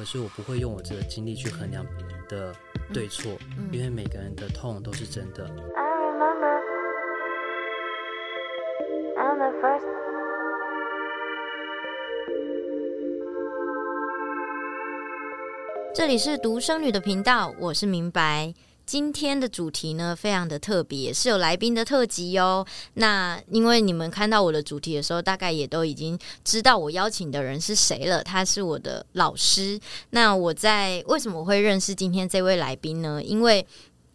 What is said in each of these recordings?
可是我不会用我这个经历去衡量别人的对错，因为每个人的痛都是真的。这里是独生女的频道，我是明白。今天的主题呢，非常的特别，是有来宾的特辑哦。那因为你们看到我的主题的时候，大概也都已经知道我邀请的人是谁了。他是我的老师。那我在为什么会认识今天这位来宾呢？因为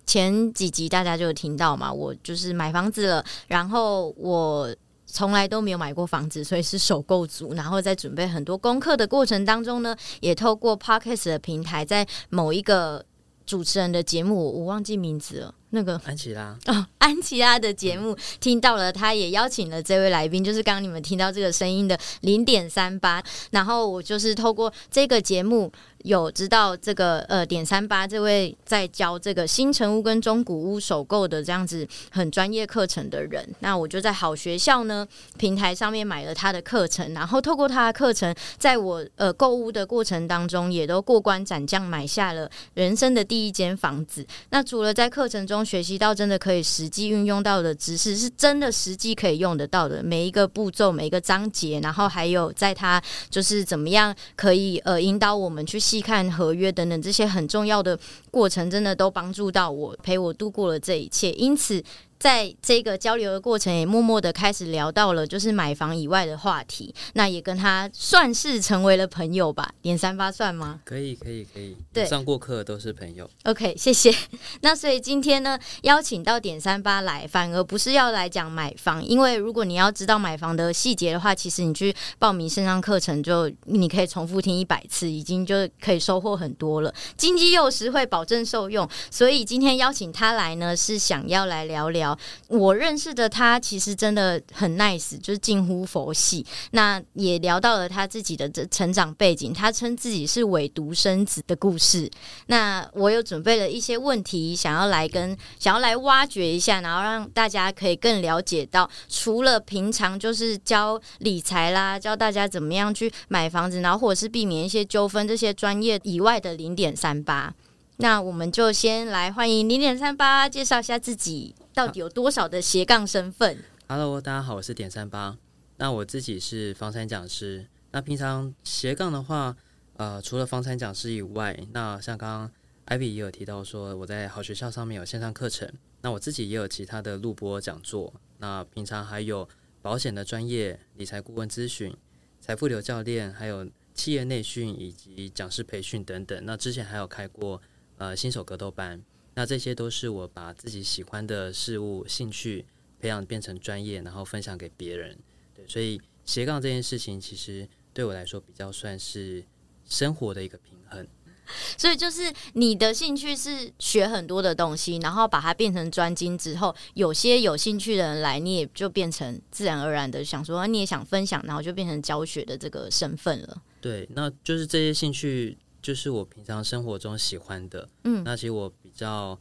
前几集大家就有听到嘛，我就是买房子了，然后我从来都没有买过房子，所以是首购族。然后在准备很多功课的过程当中呢，也透过 Podcast 的平台，在某一个。主持人的节目，我忘记名字了。那个安琪拉哦，安琪拉的节目听到了，他也邀请了这位来宾，就是刚刚你们听到这个声音的零点三八。然后我就是透过这个节目。有知道这个呃点三八这位在教这个新城屋跟中古屋首购的这样子很专业课程的人，那我就在好学校呢平台上面买了他的课程，然后透过他的课程，在我呃购物的过程当中，也都过关斩将买下了人生的第一间房子。那除了在课程中学习到真的可以实际运用到的知识，是真的实际可以用得到的每一个步骤、每一个章节，然后还有在它就是怎么样可以呃引导我们去。细看合约等等这些很重要的过程，真的都帮助到我，陪我度过了这一切。因此。在这个交流的过程，也默默的开始聊到了就是买房以外的话题。那也跟他算是成为了朋友吧。点三八算吗？可以，可以，可以。对，上过课都是朋友。OK，谢谢。那所以今天呢，邀请到点三八来，反而不是要来讲买房，因为如果你要知道买房的细节的话，其实你去报名线上课程，就你可以重复听一百次，已经就可以收获很多了。经济又实惠，保证受用。所以今天邀请他来呢，是想要来聊聊。我认识的他其实真的很 nice，就是近乎佛系。那也聊到了他自己的这成长背景，他称自己是伪独生子的故事。那我有准备了一些问题，想要来跟想要来挖掘一下，然后让大家可以更了解到，除了平常就是教理财啦，教大家怎么样去买房子，然后或者是避免一些纠纷这些专业以外的零点三八。那我们就先来欢迎零点三八介绍一下自己。到底有多少的斜杠身份？Hello，大家好，我是点三八。那我自己是房产讲师。那平常斜杠的话，呃，除了房产讲师以外，那像刚刚 Ivy 也有提到说，我在好学校上面有线上课程。那我自己也有其他的录播讲座。那平常还有保险的专业、理财顾问咨询、财富流教练，还有企业内训以及讲师培训等等。那之前还有开过呃新手格斗班。那这些都是我把自己喜欢的事物、兴趣培养变成专业，然后分享给别人。对，所以斜杠这件事情，其实对我来说比较算是生活的一个平衡。所以就是你的兴趣是学很多的东西，然后把它变成专精之后，有些有兴趣的人来，你也就变成自然而然的想说，你也想分享，然后就变成教学的这个身份了。对，那就是这些兴趣。就是我平常生活中喜欢的，嗯，那其实我比较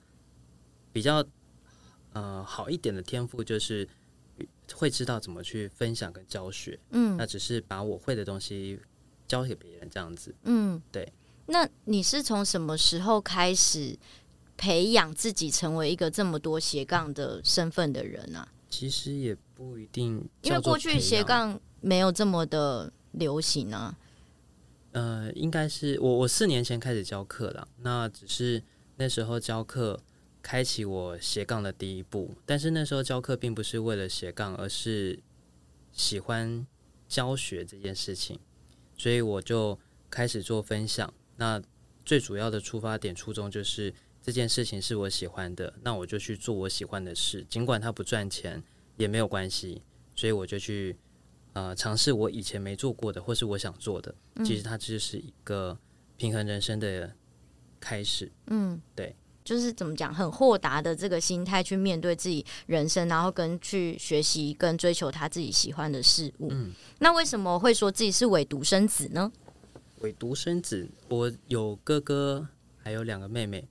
比较呃好一点的天赋就是会知道怎么去分享跟教学，嗯，那只是把我会的东西教给别人这样子，嗯，对。那你是从什么时候开始培养自己成为一个这么多斜杠的身份的人啊？其实也不一定，因为过去斜杠没有这么的流行啊。呃，应该是我我四年前开始教课了，那只是那时候教课开启我斜杠的第一步，但是那时候教课并不是为了斜杠，而是喜欢教学这件事情，所以我就开始做分享。那最主要的出发点初衷就是这件事情是我喜欢的，那我就去做我喜欢的事，尽管它不赚钱也没有关系，所以我就去。呃，尝试我以前没做过的，或是我想做的，其实它就是一个平衡人生的开始。嗯，对，就是怎么讲，很豁达的这个心态去面对自己人生，然后跟去学习跟追求他自己喜欢的事物。嗯，那为什么会说自己是伪独生子呢？伪独生子，我有哥哥，还有两个妹妹。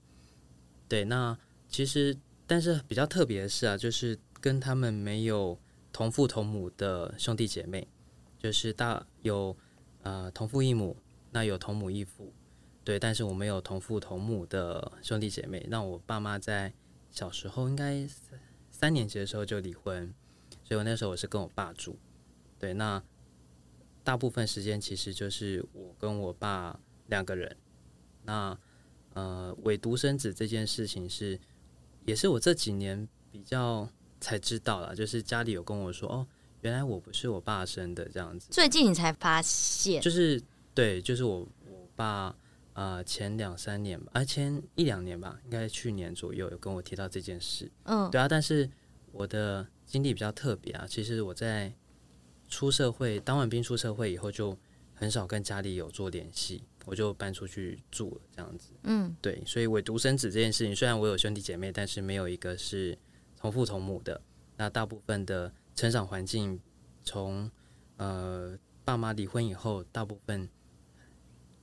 对，那其实但是比较特别的是啊，就是跟他们没有。同父同母的兄弟姐妹，就是大有呃同父异母，那有同母异父。对，但是我没有同父同母的兄弟姐妹。那我爸妈在小时候应该三年级的时候就离婚，所以我那时候我是跟我爸住。对，那大部分时间其实就是我跟我爸两个人。那呃，伪独生子这件事情是，也是我这几年比较才知道了，就是家里有跟我说，哦，原来我不是我爸生的这样子。最近你才发现？就是对，就是我我爸。呃，前两三年吧，啊，前一两年吧，应该去年左右有跟我提到这件事。嗯，对啊，但是我的经历比较特别啊。其实我在出社会，当完兵出社会以后，就很少跟家里有做联系，我就搬出去住了，这样子。嗯，对，所以我独生子这件事情，虽然我有兄弟姐妹，但是没有一个是同父同母的。那大部分的成长环境，从呃爸妈离婚以后，大部分。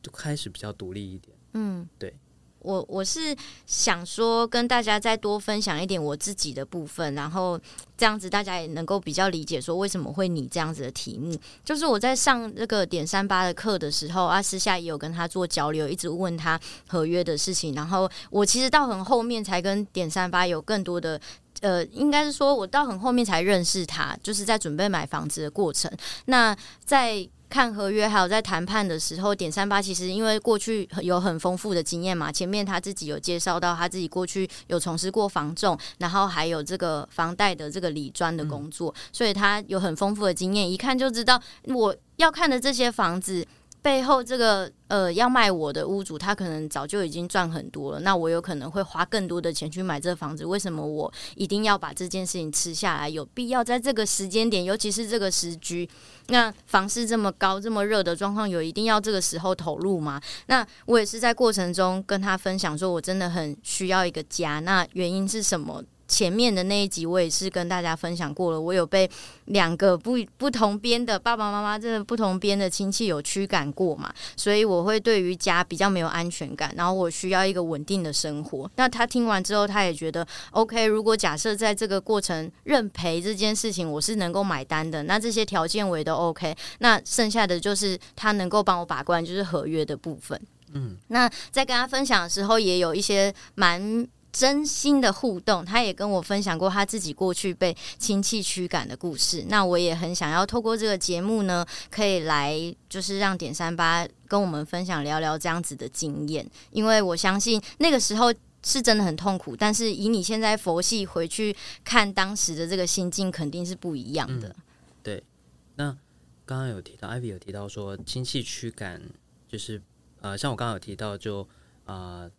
就开始比较独立一点。嗯，对，我我是想说跟大家再多分享一点我自己的部分，然后这样子大家也能够比较理解说为什么会拟这样子的题目。就是我在上这个点三八的课的时候啊，私下也有跟他做交流，一直问他合约的事情。然后我其实到很后面才跟点三八有更多的，呃，应该是说我到很后面才认识他，就是在准备买房子的过程。那在看合约，还有在谈判的时候，点三八其实因为过去有很丰富的经验嘛，前面他自己有介绍到他自己过去有从事过房仲，然后还有这个房贷的这个理专的工作，所以他有很丰富的经验，一看就知道我要看的这些房子。背后这个呃要卖我的屋主，他可能早就已经赚很多了，那我有可能会花更多的钱去买这房子。为什么我一定要把这件事情吃下来？有必要在这个时间点，尤其是这个时局，那房市这么高、这么热的状况，有一定要这个时候投入吗？那我也是在过程中跟他分享，说我真的很需要一个家。那原因是什么？前面的那一集我也是跟大家分享过了，我有被两个不不同边的爸爸妈妈，这个不同边的亲戚有驱赶过嘛，所以我会对于家比较没有安全感，然后我需要一个稳定的生活。那他听完之后，他也觉得 OK。如果假设在这个过程认赔这件事情，我是能够买单的，那这些条件我也都 OK。那剩下的就是他能够帮我把关，就是合约的部分。嗯，那在跟他分享的时候，也有一些蛮。真心的互动，他也跟我分享过他自己过去被亲戚驱赶的故事。那我也很想要透过这个节目呢，可以来就是让点三八跟我们分享聊聊这样子的经验，因为我相信那个时候是真的很痛苦。但是以你现在佛系回去看当时的这个心境，肯定是不一样的。对，那刚刚有提到艾比有提到说亲戚驱赶，就是呃，像我刚刚有提到就啊。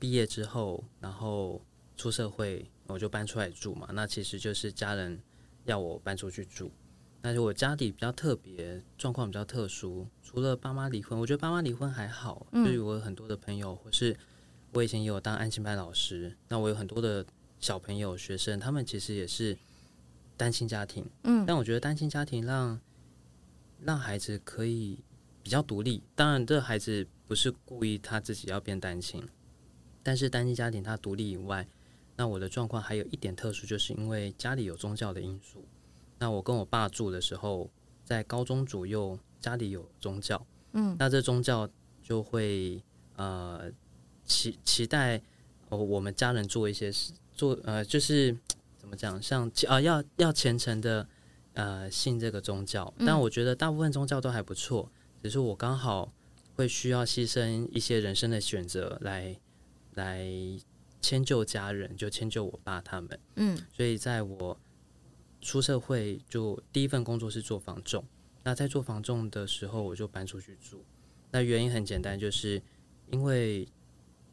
毕业之后，然后出社会，我就搬出来住嘛。那其实就是家人要我搬出去住。但是我家里比较特别，状况比较特殊。除了爸妈离婚，我觉得爸妈离婚还好。嗯。就是我有很多的朋友，或是我以前也有当安心班老师，那我有很多的小朋友、学生，他们其实也是单亲家庭。嗯。但我觉得单亲家庭让让孩子可以比较独立。当然，这孩子不是故意他自己要变单亲。但是单亲家庭他独立以外，那我的状况还有一点特殊，就是因为家里有宗教的因素。那我跟我爸住的时候，在高中左右，家里有宗教，嗯，那这宗教就会呃期期待哦，我们家人做一些事，做呃就是怎么讲，像啊、呃、要要虔诚的呃信这个宗教。但我觉得大部分宗教都还不错，只是我刚好会需要牺牲一些人生的选择来。来迁就家人，就迁就我爸他们。嗯，所以在我出社会，就第一份工作是做房仲。那在做房仲的时候，我就搬出去住。那原因很简单，就是因为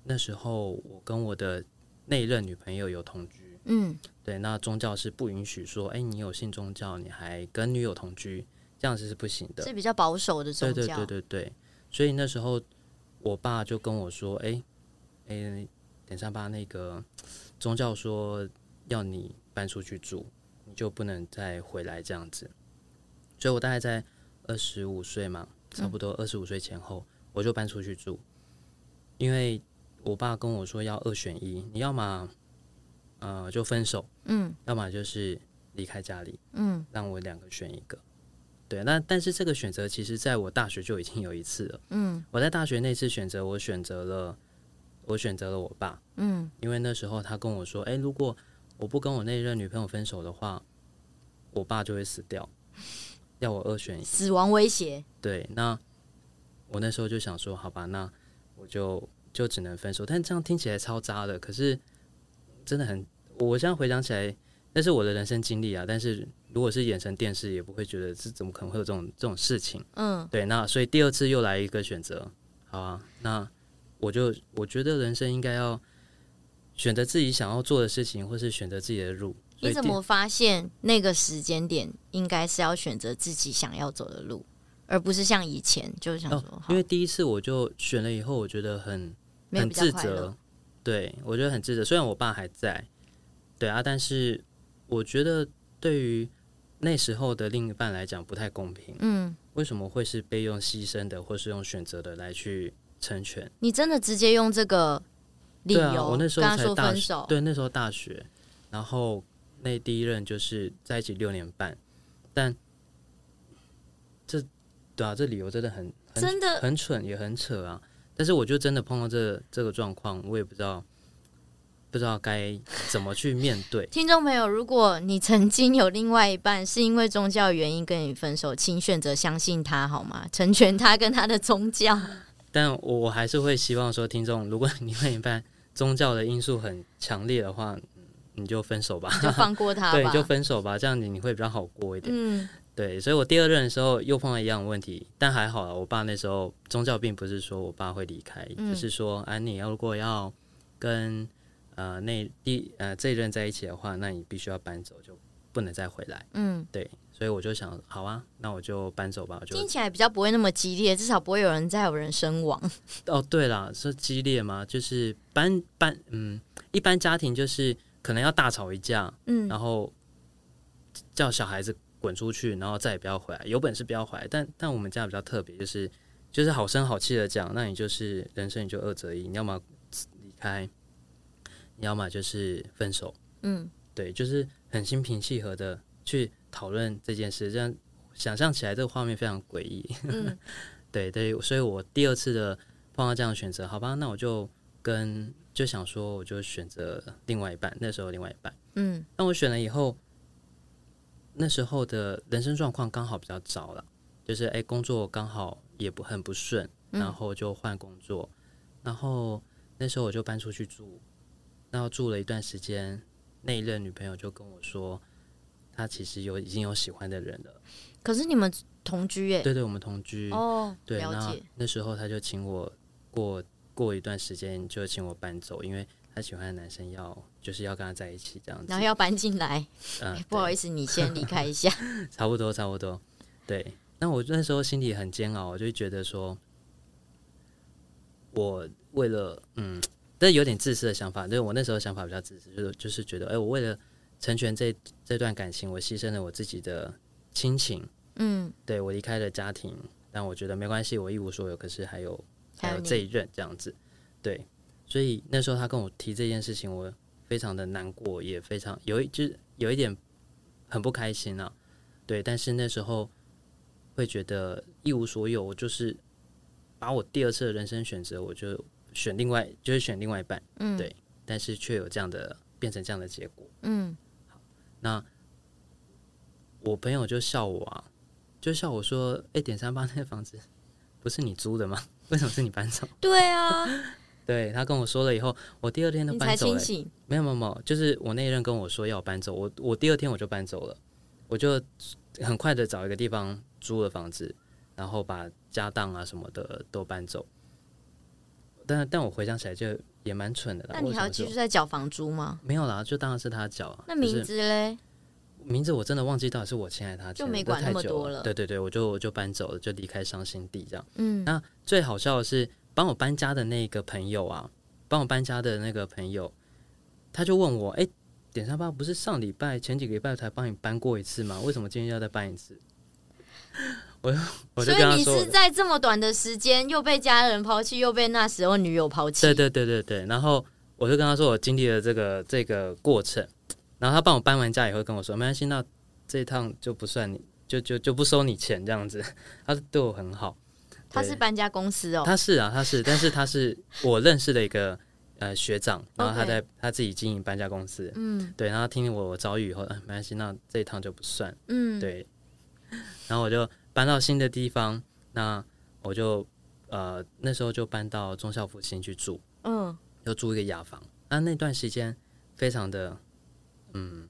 那时候我跟我的那一任女朋友有同居。嗯，对，那宗教是不允许说，哎，你有信宗教，你还跟女友同居，这样子是不行的，是比较保守的宗教。对对对对对，所以那时候我爸就跟我说，哎。诶，点三八那个宗教说要你搬出去住，你就不能再回来这样子。所以我大概在二十五岁嘛，差不多二十五岁前后，我就搬出去住。因为我爸跟我说要二选一，你要么呃就分手，嗯，要么就是离开家里，嗯，让我两个选一个。对，那但是这个选择其实在我大学就已经有一次了。嗯，我在大学那次选择，我选择了我选择了我爸。嗯，因为那时候他跟我说：“哎，如果我不跟我那任女朋友分手的话，我爸就会死掉，要我二选一，死亡威胁。”对，那我那时候就想说：“好吧，那我就就只能分手。”但这样听起来超渣的，可是真的很，我现在回想起来，那是我的人生经历啊。但是。如果是演成电视，也不会觉得这怎么可能会有这种这种事情。嗯，对。那所以第二次又来一个选择，好啊。那我就我觉得人生应该要选择自己想要做的事情，或是选择自己的路。你怎么发现那个时间点应该是要选择自己想要走的路，而不是像以前就是想说、哦？因为第一次我就选了以后，我觉得很很自责。对，我觉得很自责。虽然我爸还在，对啊，但是我觉得对于。那时候的另一半来讲不太公平，嗯，为什么会是被用牺牲的，或是用选择的来去成全？你真的直接用这个理由？啊，我那时候才大学，对，那时候大学，然后那第一任就是在一起六年半，但这对啊，这理由真的很，很真的很蠢，也很扯啊！但是我就真的碰到这个、这个状况，我也不知道。不知道该怎么去面对。听众朋友，如果你曾经有另外一半是因为宗教原因跟你分手，请选择相信他好吗？成全他跟他的宗教。但我还是会希望说，听众，如果你另外一半宗教的因素很强烈的话，你就分手吧，就放过他吧，对，就分手吧，这样子你会比较好过一点。嗯，对。所以我第二任的时候又碰到一样的问题，但还好了，我爸那时候宗教并不是说我爸会离开，嗯、只是说，哎、啊，你要如果要跟。呃，那第呃这一任在一起的话，那你必须要搬走，就不能再回来。嗯，对，所以我就想，好啊，那我就搬走吧。就听起来比较不会那么激烈，至少不会有人再有人身亡。哦，对了，说激烈吗？就是搬搬，嗯，一般家庭就是可能要大吵一架，嗯，然后叫小孩子滚出去，然后再也不要回来，有本事不要回来。但但我们家比较特别，就是就是好声好气的讲，那你就是人生你就二择一，你要么离开。你要么就是分手，嗯，对，就是很心平气和的去讨论这件事，这样想象起来这个画面非常诡异，嗯，对对，所以我第二次的碰到这样的选择，好吧，那我就跟就想说，我就选择另外一半，那时候另外一半，嗯，那我选了以后，那时候的人生状况刚好比较糟了，就是哎，工作刚好也不很不顺，然后就换工作，嗯，然后那时候我就搬出去住。然后住了一段时间，那一任女朋友就跟我说，她其实有已经有喜欢的人了。可是你们同居耶？对对，我们同居。哦，对，了解。那那时候他就请我过过一段时间，就请我搬走，因为他喜欢的男生要就是要跟他在一起这样子。然后要搬进来。嗯、哎，不好意思，你先离开一下。差不多，差不多。对，那我那时候心里很煎熬，我就觉得说，我为了嗯。但有点自私的想法，就是我那时候想法比较自私，就是就是觉得，哎、欸，我为了成全这这段感情，我牺牲了我自己的亲情，嗯，对，我离开了家庭，但我觉得没关系，我一无所有，可是还有还有这一任这样子，对，所以那时候他跟我提这件事情，我非常的难过，也非常有一就是有一点很不开心啊，对，但是那时候会觉得一无所有，我就是把我第二次的人生选择，我就。选另外就是选另外一半，嗯，对，但是却有这样的变成这样的结果，嗯，好，那我朋友就笑我啊，就笑我说：“哎，点三八那个房子不是你租的吗？为什么是你搬走？” 对啊，对他跟我说了以后，我第二天都搬走了。没有没有没有，就是我那一任跟我说要搬走，我我第二天我就搬走了，我就很快的找一个地方租了房子，然后把家当啊什么的都搬走。但但我回想起来就也蛮蠢的。那你还要继续在缴房租吗？没有啦，就当然是他缴。那名字嘞？名字我真的忘记到底是我签还是他签，就没管那么多了。对对对，我就我就搬走了，就离开伤心地这样。嗯。那最好笑的是，帮我搬家的那个朋友啊，帮我搬家的那个朋友，他就问我：“哎、欸，点三八不是上礼拜前几个礼拜才帮你搬过一次吗？为什么今天要再搬一次？”我 我就跟他说，所以你是在这么短的时间又被家人抛弃，又被那时候女友抛弃。对对对对对。然后我就跟他说，我经历了这个这个过程。然后他帮我搬完家以后跟我说，没关系，那这一趟就不算你就就就不收你钱这样子。他对我很好。他是搬家公司哦，他是啊，他是，但是他是我认识的一个呃学长，然后他在他自己经营搬家公司，嗯，对，然后听我遭遇以后，嗯、呃，没关系，那这一趟就不算，嗯，对，然后我就搬到新的地方，那我就呃那时候就搬到忠孝复兴去住，嗯，就租一个雅房，那那段时间非常的嗯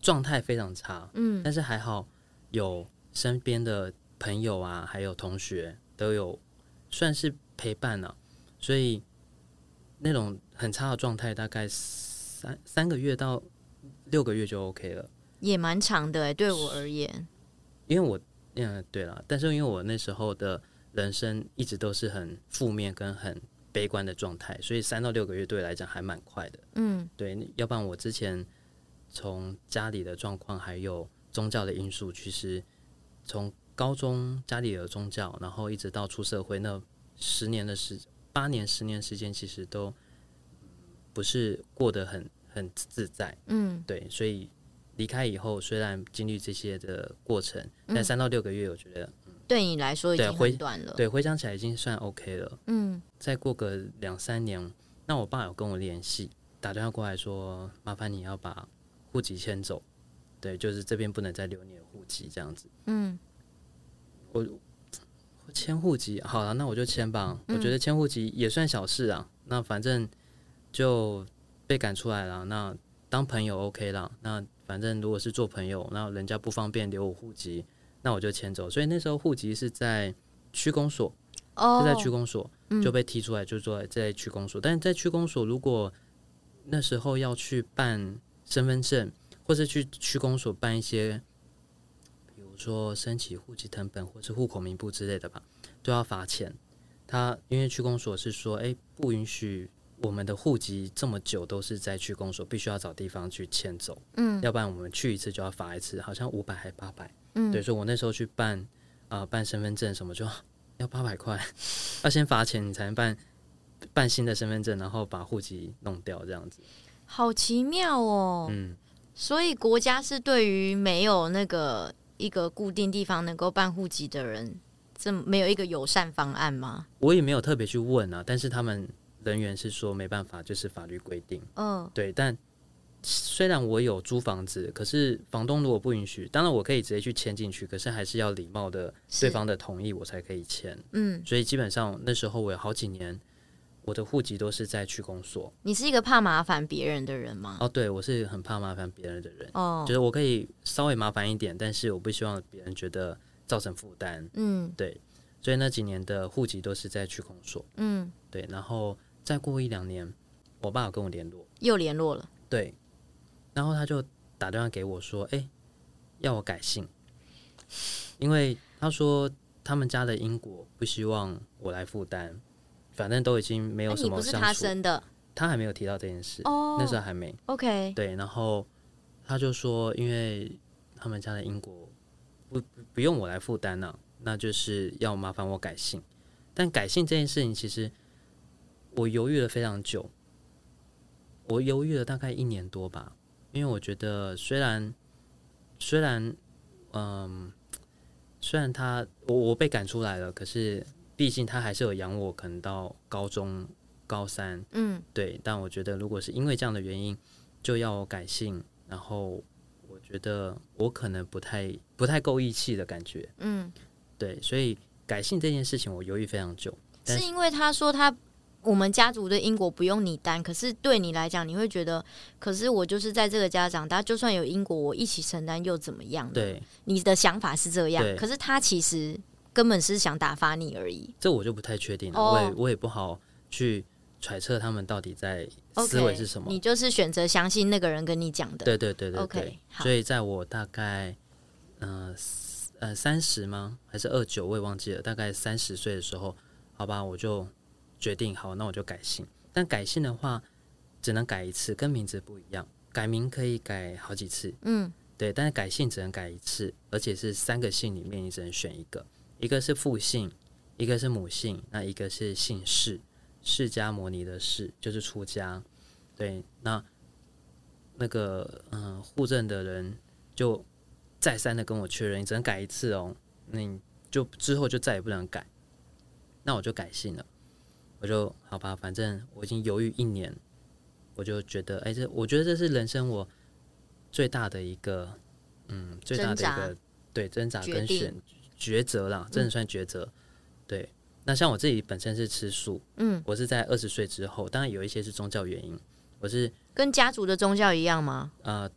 状态非常差，嗯，但是还好有身边的朋友啊，还有同学。都有算是陪伴了，所以那种很差的状态，大概三三个月到六个月就 OK 了，也蛮长的哎，对我而言，因为我嗯对了，但是因为我那时候的人生一直都是很负面跟很悲观的状态，所以三到六个月对我来讲还蛮快的，嗯，对，要不然我之前从家里的状况还有宗教的因素，其实从。高中家里有宗教，然后一直到出社会那十年的时八年十年时间，其实都不是过得很很自在。嗯，对，所以离开以后，虽然经历这些的过程，嗯、但三到六个月，我觉得、嗯、对你来说已经很短了。对，回想起来已经算 OK 了。嗯，再过个两三年，那我爸有跟我联系，打电话过来说，麻烦你要把户籍迁走。对，就是这边不能再留你的户籍这样子。嗯。我我迁户籍好了，那我就迁吧。嗯、我觉得迁户籍也算小事啊。那反正就被赶出来了。那当朋友 OK 了。那反正如果是做朋友，那人家不方便留我户籍，那我就迁走。所以那时候户籍是在区公所，哦、是在区公所就被踢出来，就坐在区公所。嗯、但是在区公所，如果那时候要去办身份证，或是去区公所办一些。比如说申请户籍成本或是户口名簿之类的吧，都要罚钱。他因为区公所是说，哎，不允许我们的户籍这么久都是在去公所，必须要找地方去迁走。嗯，要不然我们去一次就要罚一次，好像五百还八百。嗯，对，所以我那时候去办啊、呃，办身份证什么就 要八百块，要先罚钱你才能办办新的身份证，然后把户籍弄掉这样子。好奇妙哦。嗯，所以国家是对于没有那个。一个固定地方能够办户籍的人，这没有一个友善方案吗？我也没有特别去问啊，但是他们人员是说没办法，就是法律规定。嗯，对。但虽然我有租房子，可是房东如果不允许，当然我可以直接去签进去，可是还是要礼貌的对方的同意，我才可以签。嗯，所以基本上那时候我有好几年。我的户籍都是在区公所。你是一个怕麻烦别人的人吗？哦，对，我是很怕麻烦别人的人。哦，就是我可以稍微麻烦一点，但是我不希望别人觉得造成负担。嗯，对，所以那几年的户籍都是在区公所。嗯，对，然后再过一两年，我爸有跟我联络，又联络了。对，然后他就打电话给我说：“哎，要我改姓，因为他说他们家的因果不希望我来负担。”反正都已经没有什么。你不是他生的，他还没有提到这件事。哦，那时候还没。OK。对，然后他就说，因为他们家的因果不不用我来负担了，那就是要麻烦我改姓。但改姓这件事情，其实我犹豫了非常久，我犹豫了大概一年多吧。因为我觉得，虽然虽然嗯，虽然他我我被赶出来了，可是。毕竟他还是有养我，可能到高中高三，嗯，对。但我觉得，如果是因为这样的原因，就要我改姓，然后我觉得我可能不太不太够义气的感觉，嗯，对。所以改姓这件事情，我犹豫非常久。是因为他说他我们家族的因果不用你担，可是对你来讲，你会觉得，可是我就是在这个家长大，就算有因果，我一起承担又怎么样？对，你的想法是这样，可是他其实。根本是想打发你而已，这我就不太确定了。Oh. 我也我也不好去揣测他们到底在思维是什么。Okay. 你就是选择相信那个人跟你讲的。对对对对对。Okay. 所以在我大概呃呃三十吗？还是二九？我也忘记了。大概三十岁的时候，好吧，我就决定好，那我就改姓。但改姓的话，只能改一次，跟名字不一样。改名可以改好几次。嗯，对。但是改姓只能改一次，而且是三个姓里面你只能选一个。一个是父姓，一个是母姓，那一个是姓氏，释迦摩尼的释就是出家。对，那那个嗯，户政的人就再三的跟我确认，你只能改一次哦，那你就之后就再也不能改。那我就改姓了，我就好吧，反正我已经犹豫一年，我就觉得，哎，这我觉得这是人生我最大的一个，嗯，最大的一个对挣扎跟选抉择啦，真的算抉择。嗯、对，那像我自己本身是吃素，嗯，我是在二十岁之后，当然有一些是宗教原因，我是跟家族的宗教一样吗？呃，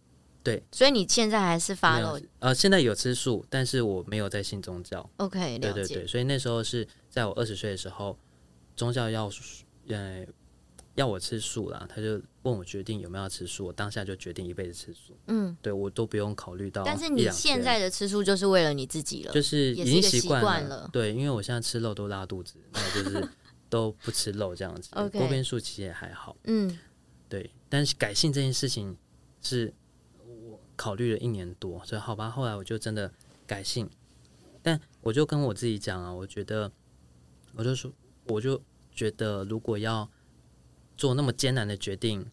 对，所以你现在还是 follow？呃，现在有吃素，但是我没有在信宗教。OK。对对对，所以那时候是在我二十岁的时候，宗教要呃要我吃素啦，他就问我决定有没有要吃素，我当下就决定一辈子吃素。嗯，对我都不用考虑到。但是你现在的吃素就是为了你自己了，就是已经习惯了。了对，因为我现在吃肉都拉肚子，那我就是都不吃肉这样子。OK，锅边素其实也还好。嗯，对，但是改性这件事情是我。考虑了一年多，所以好吧，后来我就真的改性，但我就跟我自己讲啊，我觉得，我就说，我就觉得，如果要做那么艰难的决定，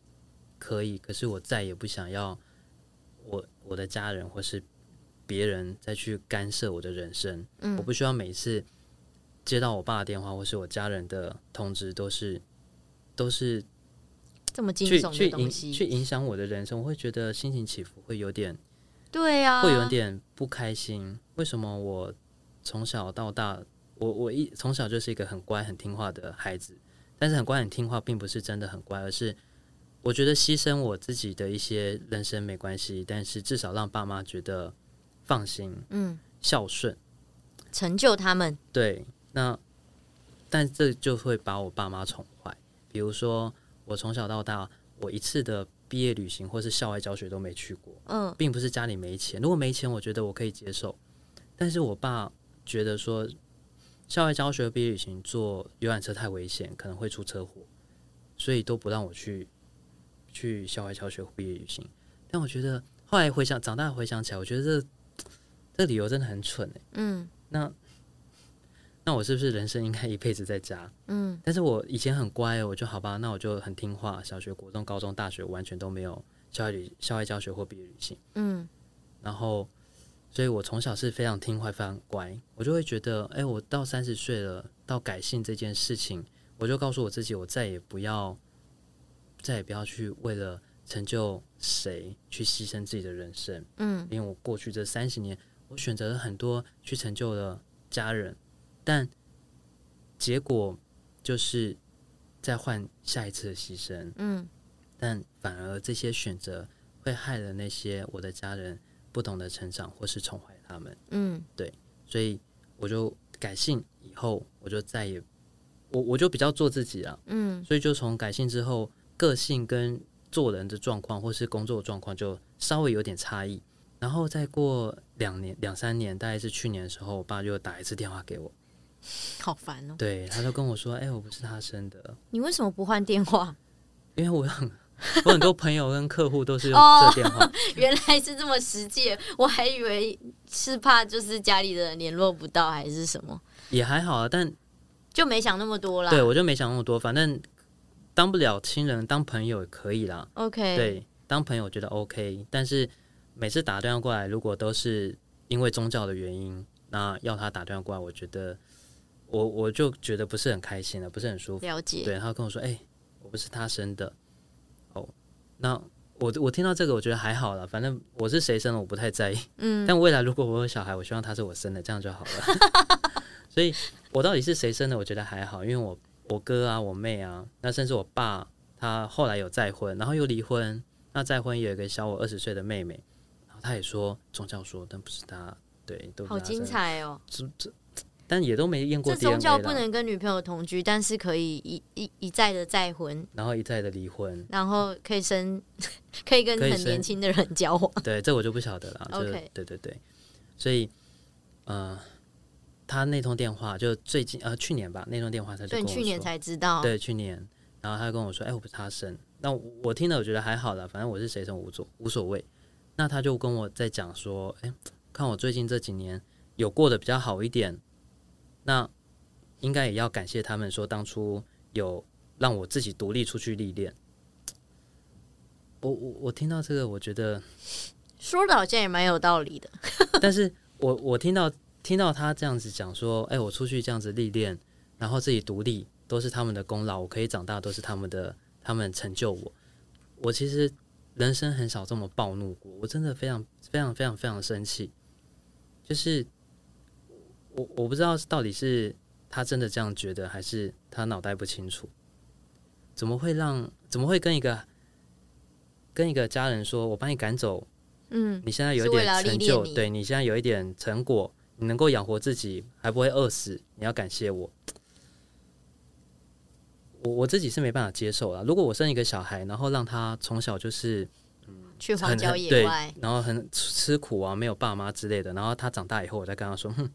可以，可是我再也不想要我我的家人或是别人再去干涉我的人生，嗯，我不需要每次接到我爸的电话或是我家人的通知都是都是。这么惊悚的东西，去影响我的人生，我会觉得心情起伏会有点，对呀、啊，会有点不开心。为什么我从小到大，我我一从小就是一个很乖很听话的孩子，但是很乖很听话，并不是真的很乖，而是我觉得牺牲我自己的一些人生没关系，但是至少让爸妈觉得放心，嗯，孝顺，成就他们。对，那但这就会把我爸妈宠坏，比如说。我从小到大，我一次的毕业旅行或是校外教学都没去过。嗯，并不是家里没钱，如果没钱，我觉得我可以接受。但是我爸觉得说，校外教学毕业旅行坐游览车太危险，可能会出车祸，所以都不让我去去校外教学毕业旅行。但我觉得后来回想，长大回想起来，我觉得这这理由真的很蠢欸。嗯，那。那我是不是人生应该一辈子在家？嗯，但是我以前很乖，我就好吧，那我就很听话。小学、国中、高中、大学完全都没有校外旅、校外教学或毕业旅行。嗯，然后，所以我从小是非常听话、非常乖。我就会觉得，哎，我到三十岁了，到改姓这件事情，我就告诉我自己，我再也不要，再也不要去为了成就谁去牺牲自己的人生。嗯，因为我过去这三十年，我选择了很多去成就了家人。但结果就是再换下一次的牺牲，嗯，但反而这些选择会害了那些我的家人不懂得成长或是宠坏他们，嗯，对，所以我就改姓以后，我就再也我我就比较做自己了，嗯，所以就从改姓之后，个性跟做人的状况或是工作状况就稍微有点差异，然后再过两年两三年，大概是去年的时候，我爸就打一次电话给我。好烦哦！对，他就跟我说：“哎、欸，我不是他生的。”你为什么不换电话？因为我很 我很多朋友跟客户都是用这电话。哦，原来是这么实际，我还以为是怕就是家里的人联络不到还是什么。也还好啊，但就没想那么多啦。对，我就没想那么多，反正当不了亲人，当朋友也可以啦。OK，对，当朋友我觉得 OK，但是每次打电话过来，如果都是因为宗教的原因，那要他打电话过来，我觉得。我我就觉得不是很开心了，不是很舒服。了解。对，他跟我说：“哎、欸，我不是他生的。”哦，那我我听到这个，我觉得还好了，反正我是谁生的，我不太在意。嗯。但未来如果我有小孩，我希望他是我生的，这样就好了。所以，我到底是谁生的，我觉得还好，因为我我哥啊，我妹啊，那甚至我爸，他后来有再婚，然后又离婚，那再婚有一个小我二十岁的妹妹，然后他也说宗教说，但不是他，对，都。好精彩哦！这这。但也都没验过。这宗教不能跟女朋友同居，但是可以一一一再的再婚，然后一再的离婚，然后可以生，可以跟很年轻的人交往。对，这我就不晓得了。OK，对对对，所以，呃，他那通电话就最近呃去年吧，那通电话他对，去年才知道。对，去年，然后他就跟我说：“哎，我不是他生。”那我听了，我觉得还好了，反正我是谁生无所无所谓。那他就跟我在讲说：“哎，看我最近这几年有过得比较好一点。”那应该也要感谢他们，说当初有让我自己独立出去历练。我我我听到这个，我觉得说的好像也蛮有道理的。但是我我听到听到他这样子讲说，哎，我出去这样子历练，然后自己独立，都是他们的功劳，我可以长大都是他们的，他们成就我。我其实人生很少这么暴怒过，我真的非常非常非常非常生气。就是我我不知道到底是他真的这样觉得，还是他脑袋不清楚。怎么会让？怎么会跟一个跟一个家人说，我把你赶走？嗯，你现在有一点成就，对你现在有一点成果，你能够养活自己，还不会饿死，你要感谢我。我我自己是没办法接受了。如果我生一个小孩，然后让他从小就是嗯去荒郊野外，然后很吃苦啊，没有爸妈之类的，然后他长大以后，我再跟他说，哼，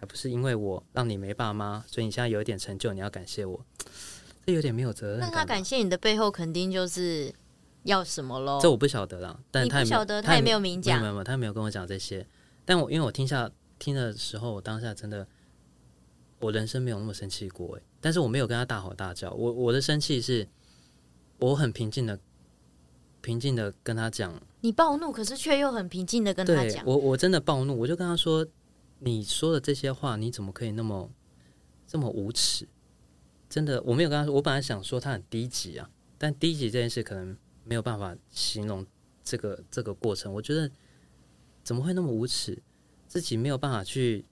还不是因为我让你没爸妈，所以你现在有一点成就，你要感谢我。这有点没有责任。那他感谢你的背后，肯定就是要什么喽？这我不晓得啦，但他也不晓得，他也没有明讲，没有没有，他没有跟我讲这些。但我因为我听下听的时候，我当下真的，我人生没有那么生气过诶。但是我没有跟他大吼大叫，我我的生气是，我很平静的，平静的跟他讲。你暴怒，可是却又很平静的跟他讲。我我真的暴怒，我就跟他说：“你说的这些话，你怎么可以那么这么无耻？”真的，我没有跟他说。我本来想说他很低级啊，但低级这件事可能没有办法形容这个这个过程。我觉得怎么会那么无耻？自己没有办法去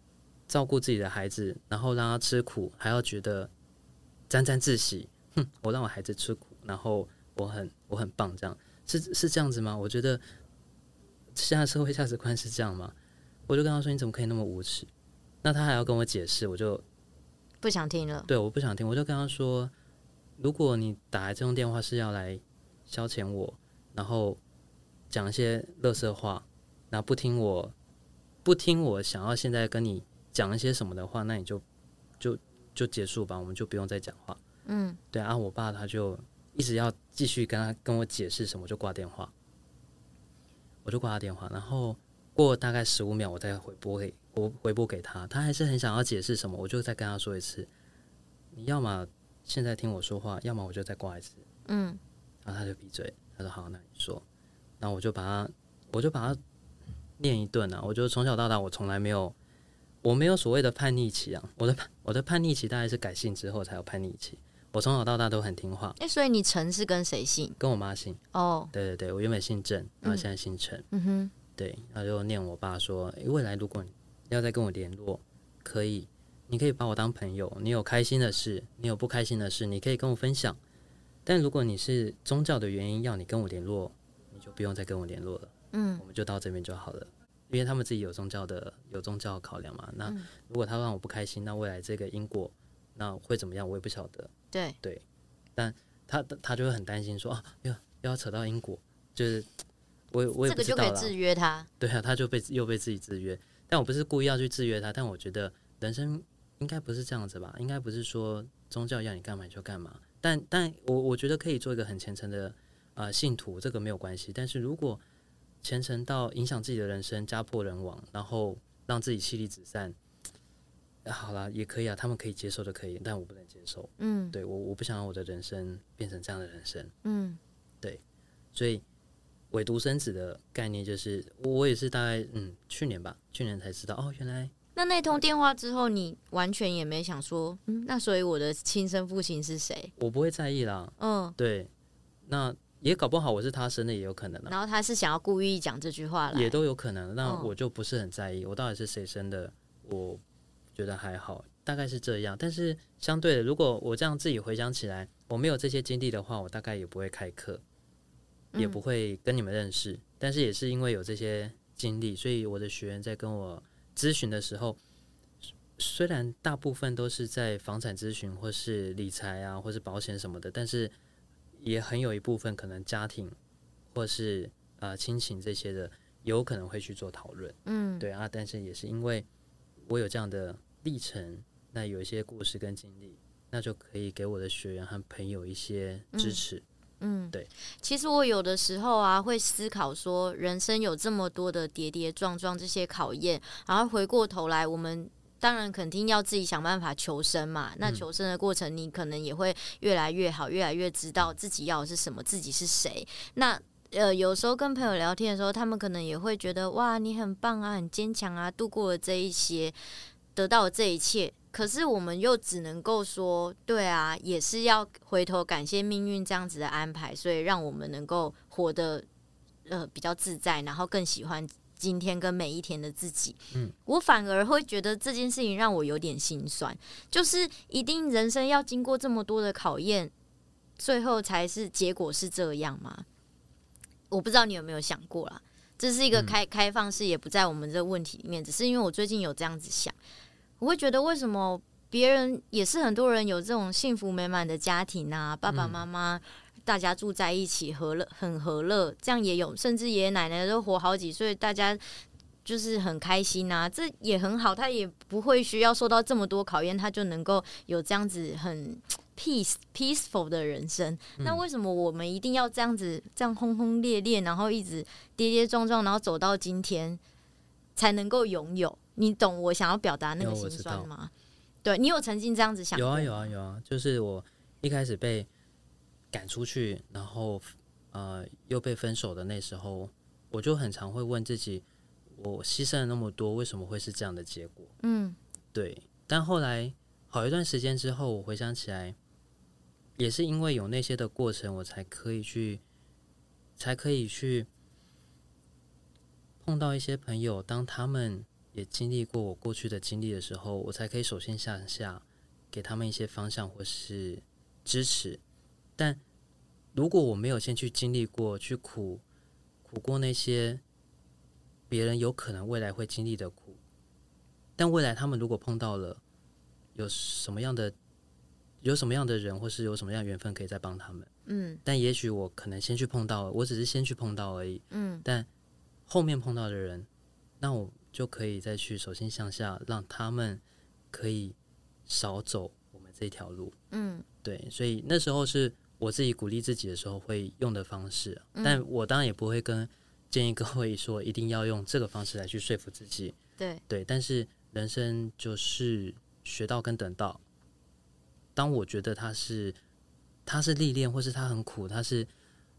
照顾自己的孩子，然后让他吃苦，还要觉得沾沾自喜。哼，我让我孩子吃苦，然后我很我很棒，这样是是这样子吗？我觉得现在社会价值观是这样吗？我就跟他说：“你怎么可以那么无耻？”那他还要跟我解释，我就。不想听了。对，我不想听，我就跟他说：“如果你打来这通电话是要来消遣我，然后讲一些垃圾话，然后不听我，不听我想要现在跟你讲一些什么的话，那你就就就结束吧，我们就不用再讲话。”嗯，对啊，我爸他就一直要继续跟他跟我解释什么，就挂电话，我就挂他电话，然后过大概十五秒，我再回拨给。我回拨给他，他还是很想要解释什么，我就再跟他说一次。你要么现在听我说话，要么我就再挂一次。嗯，然后他就闭嘴，他说好，那你说。然后我就把他，我就把他念一顿啊。我觉得从小到大，我从来没有，我没有所谓的叛逆期啊。我的我的叛逆期大概是改姓之后才有叛逆期。我从小到大都很听话。哎，所以你陈是跟谁姓？跟我妈姓。哦，对对对，我原本姓郑，然后现在姓陈。嗯哼，对，他就念我爸说，未来如果你。要再跟我联络，可以，你可以把我当朋友。你有开心的事，你有不开心的事，你可以跟我分享。但如果你是宗教的原因要你跟我联络，你就不用再跟我联络了。嗯，我们就到这边就好了，因为他们自己有宗教的有宗教考量嘛。那如果他让我不开心，那未来这个因果那会怎么样？我也不晓得。对对，但他他就会很担心说啊，又又要扯到因果，就是我我也不知道了。这个就可以制约他。对啊，他就被又被自己制约。但我不是故意要去制约他，但我觉得人生应该不是这样子吧？应该不是说宗教要你干嘛你就干嘛。但但我我觉得可以做一个很虔诚的呃信徒，这个没有关系。但是如果虔诚到影响自己的人生，家破人亡，然后让自己妻离子散，好了也可以啊，他们可以接受的可以，但我不能接受。嗯，对我我不想让我的人生变成这样的人生。嗯，对，所以。伪独生子的概念就是，我也是大概嗯去年吧，去年才知道哦，原来那那通电话之后，你完全也没想说，嗯，那所以我的亲生父亲是谁？我不会在意啦。嗯，对，那也搞不好我是他生的也有可能。然后他是想要故意讲这句话来，也都有可能。那我就不是很在意，我到底是谁生的，我觉得还好，大概是这样。但是相对的，如果我这样自己回想起来，我没有这些经历的话，我大概也不会开课。也不会跟你们认识，但是也是因为有这些经历，所以我的学员在跟我咨询的时候，虽然大部分都是在房产咨询或是理财啊，或是保险什么的，但是也很有一部分可能家庭或是啊、呃、亲情这些的，有可能会去做讨论。嗯，对啊，但是也是因为我有这样的历程，那有一些故事跟经历，那就可以给我的学员和朋友一些支持。嗯嗯，对。其实我有的时候啊，会思考说，人生有这么多的跌跌撞撞，这些考验，然后回过头来，我们当然肯定要自己想办法求生嘛。那求生的过程，你可能也会越来越好，越来越知道自己要的是什么，自己是谁。那呃，有时候跟朋友聊天的时候，他们可能也会觉得哇，你很棒啊，很坚强啊，度过了这一些，得到了这一切。可是我们又只能够说，对啊，也是要回头感谢命运这样子的安排，所以让我们能够活得呃比较自在，然后更喜欢今天跟每一天的自己。嗯，我反而会觉得这件事情让我有点心酸，就是一定人生要经过这么多的考验，最后才是结果是这样吗？我不知道你有没有想过啦，这是一个开开放式，也不在我们这个问题里面，只是因为我最近有这样子想。我会觉得，为什么别人也是很多人有这种幸福美满的家庭啊？爸爸妈妈大家住在一起，和乐很和乐，这样也有，甚至爷爷奶奶都活好几岁，大家就是很开心啊，这也很好。他也不会需要受到这么多考验，他就能够有这样子很 peace peaceful 的人生。那为什么我们一定要这样子，这样轰轰烈烈，然后一直跌跌撞撞，然后走到今天才能够拥有？你懂我想要表达那个心酸吗？对，你有曾经这样子想过？有啊有啊有啊，就是我一开始被赶出去，然后呃又被分手的那时候，我就很常会问自己：我牺牲了那么多，为什么会是这样的结果？嗯，对。但后来好一段时间之后，我回想起来，也是因为有那些的过程，我才可以去，才可以去碰到一些朋友，当他们。也经历过我过去的经历的时候，我才可以首先向下给他们一些方向或是支持。但如果我没有先去经历过、去苦苦过那些别人有可能未来会经历的苦，但未来他们如果碰到了有什么样的、有什么样的人，或是有什么样的缘分可以再帮他们，嗯，但也许我可能先去碰到了，我只是先去碰到而已，嗯，但后面碰到的人，那我。就可以再去手心向下，让他们可以少走我们这条路。嗯，对，所以那时候是我自己鼓励自己的时候会用的方式，嗯，但我当然也不会跟 建议各位说一定要用这个方式来去说服自己。对对，但是人生就是学到跟等到，当我觉得他是他是历练，或是他很苦，他是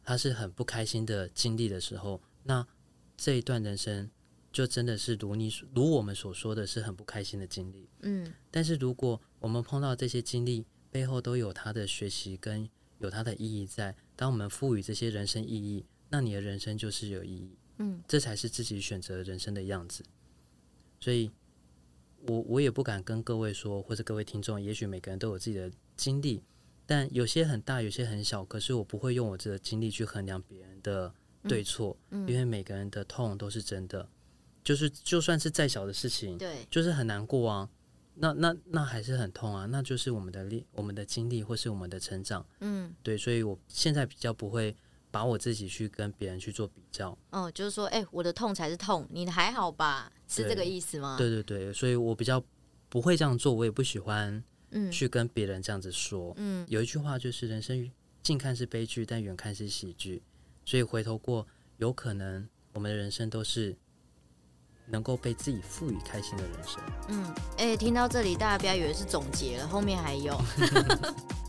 他是很不开心的经历的时候，那这一段人生。就真的是如你如我们所说的是很不开心的经历，嗯，但是如果我们碰到这些经历背后都有它的学习跟有它的意义在，当我们赋予这些人生意义，那你的人生就是有意义，嗯，这才是自己选择人生的样子。所以我我也不敢跟各位说，或者各位听众，也许每个人都有自己的经历，但有些很大，有些很小，可是我不会用我这个经历去衡量别人的对错，嗯，嗯，因为每个人的痛都是真的。就是就算是再小的事情，对，就是很难过啊，那那那还是很痛啊，那就是我们的历、我们的经历或是我们的成长，嗯，对，所以我现在比较不会把我自己去跟别人去做比较，哦，就是说，哎、欸，我的痛才是痛，你的还好吧？是这个意思吗？对对对，所以我比较不会这样做，我也不喜欢，嗯，去跟别人这样子说，嗯，有一句话就是人生近看是悲剧，但远看是喜剧，所以回头过，有可能我们的人生都是。能够被自己赋予开心的人生。嗯，哎、欸，听到这里，大家不要以为是总结了，后面还有。